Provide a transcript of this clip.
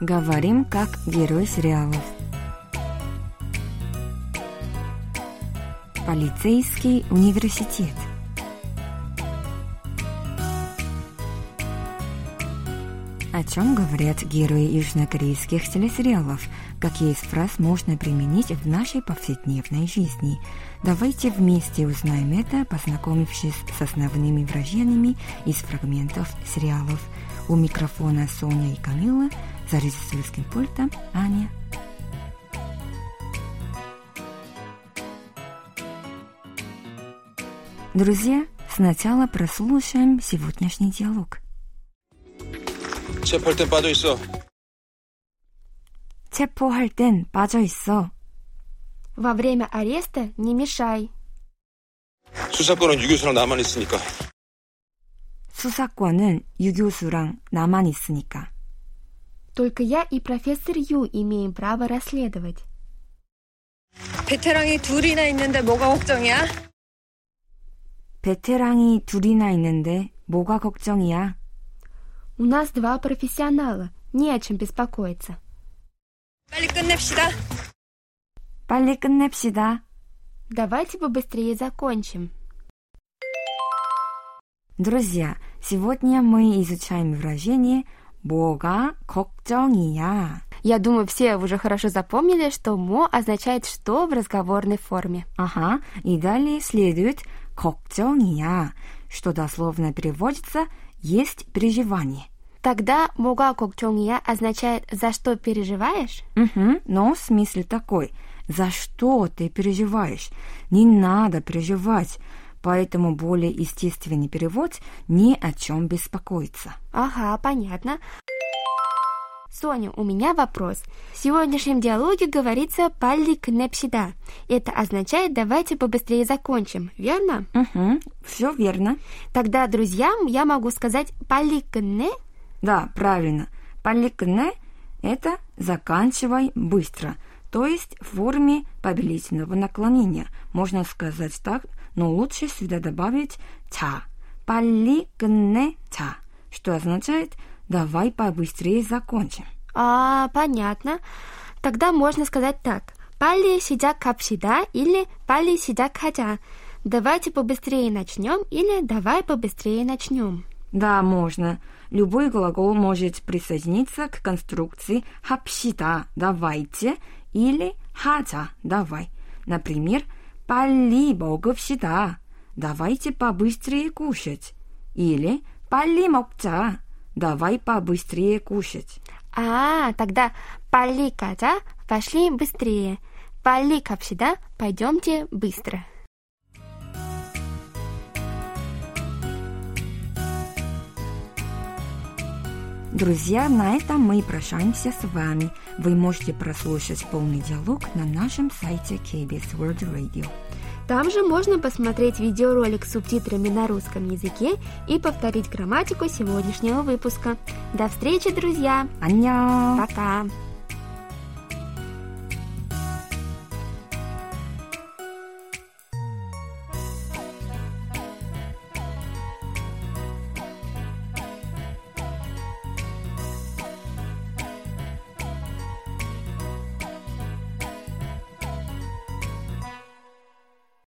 Говорим как герой сериалов. Полицейский университет. О чем говорят герои южнокорейских телесериалов? Какие из фраз можно применить в нашей повседневной жизни? Давайте вместе узнаем это, познакомившись с основными выражениями из фрагментов сериалов. У микрофона Соня и Камила, за режиссерским пультом Аня. Друзья, сначала прослушаем сегодняшний диалог. 체포할 땐 빠져 있어. 체포할 땐 빠져 있어. Во время ареста не мешай. 수사권은 유교수랑 나만 있으니까. 수사권은 유교수랑 나만 있으니까. Только я и профессор Ю имеем право расследовать. 베테랑이 둘이나 있는데 뭐가 걱정이야? 베테랑이 둘이나 있는데 뭐가 걱정이야? У нас два профессионала, не о чем беспокоиться. 빨리 끝냅시다. 빨리 끝냅시다. Давайте побыстрее закончим. Друзья, сегодня мы изучаем выражение «뭐가 걱정이야». Я думаю, все уже хорошо запомнили, что «мо» означает «что» в разговорной форме. Ага, и далее следует «걱정이야», что дословно переводится «есть переживание». Тогда «뭐가 걱정이야» означает «за что переживаешь?» Угу, но смысл такой «за что ты переживаешь?» Не надо переживать, поэтому более естественный перевод «ни о чем беспокоиться». Ага, понятно. Соня, у меня вопрос. В сегодняшнем диалоге говорится «палли кнепсида». Это означает «давайте побыстрее закончим», верно? Угу, все верно. Тогда друзьям я могу сказать «палли кне», Да, правильно. Поликне – это «заканчивай быстро», то есть в форме повелительного наклонения. Можно сказать так, но лучше сюда добавить «ча». «Пали гне ча», что означает «давай побыстрее закончим». А, понятно. Тогда можно сказать так. «Пали сидя капсида» или «пали сидя хотя. «Давайте побыстрее начнем» или «давай побыстрее начнем». Да, можно. Любой глагол может присоединиться к конструкции 합시다 – давайте или 하자 – давай. Например, 빨리 먹읍시다 – давайте побыстрее кушать. Или 빨리 먹자 – давай побыстрее кушать. А, тогда пали 가자, пошли быстрее. Пали 갑시다, пойдемте быстро. Друзья, на этом мы прощаемся с вами. Вы можете прослушать полный диалог на нашем сайте KBS World Radio. Там же можно посмотреть видеоролик с субтитрами на русском языке и повторить грамматику сегодняшнего выпуска. До встречи, друзья! 안녕! Пока!